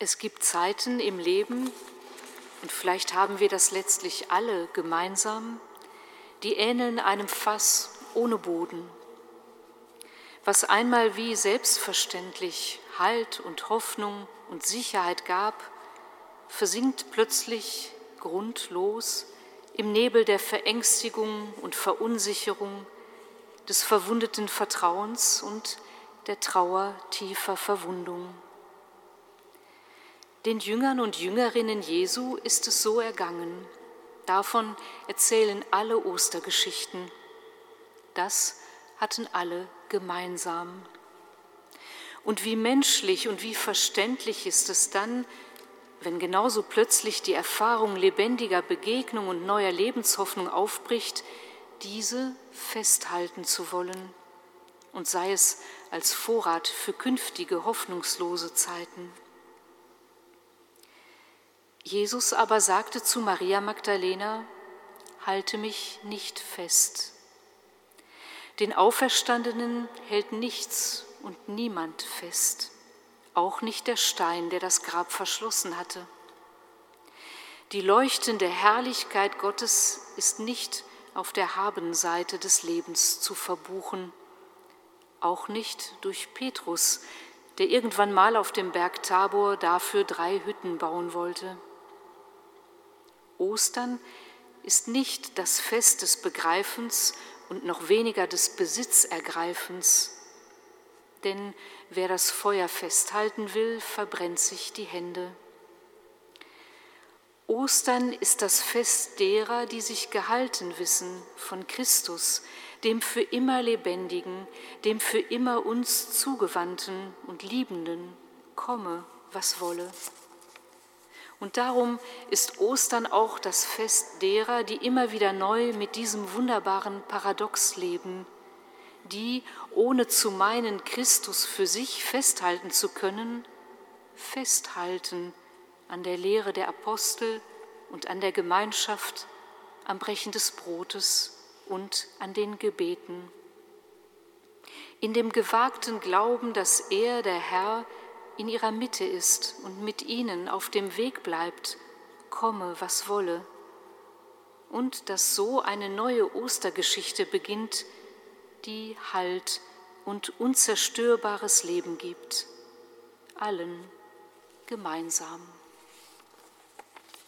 Es gibt Zeiten im Leben, und vielleicht haben wir das letztlich alle gemeinsam, die ähneln einem Fass ohne Boden, was einmal wie selbstverständlich Halt und Hoffnung und Sicherheit gab, versinkt plötzlich grundlos im Nebel der Verängstigung und Verunsicherung, des verwundeten Vertrauens und der Trauer tiefer Verwundung. Den Jüngern und Jüngerinnen Jesu ist es so ergangen. Davon erzählen alle Ostergeschichten. Das hatten alle gemeinsam. Und wie menschlich und wie verständlich ist es dann, wenn genauso plötzlich die Erfahrung lebendiger Begegnung und neuer Lebenshoffnung aufbricht, diese festhalten zu wollen und sei es als Vorrat für künftige hoffnungslose Zeiten. Jesus aber sagte zu Maria Magdalena, halte mich nicht fest. Den Auferstandenen hält nichts und niemand fest, auch nicht der Stein, der das Grab verschlossen hatte. Die leuchtende Herrlichkeit Gottes ist nicht auf der Habenseite des Lebens zu verbuchen, auch nicht durch Petrus, der irgendwann mal auf dem Berg Tabor dafür drei Hütten bauen wollte. Ostern ist nicht das Fest des Begreifens und noch weniger des Besitzergreifens, denn wer das Feuer festhalten will, verbrennt sich die Hände. Ostern ist das Fest derer, die sich gehalten wissen von Christus, dem für immer Lebendigen, dem für immer uns zugewandten und Liebenden, komme, was wolle. Und darum ist Ostern auch das Fest derer, die immer wieder neu mit diesem wunderbaren Paradox leben, die, ohne zu meinen, Christus für sich festhalten zu können, festhalten an der Lehre der Apostel und an der Gemeinschaft, am Brechen des Brotes und an den Gebeten. In dem gewagten Glauben, dass er, der Herr, in ihrer Mitte ist und mit ihnen auf dem Weg bleibt, komme, was wolle. Und dass so eine neue Ostergeschichte beginnt, die Halt und unzerstörbares Leben gibt, allen gemeinsam.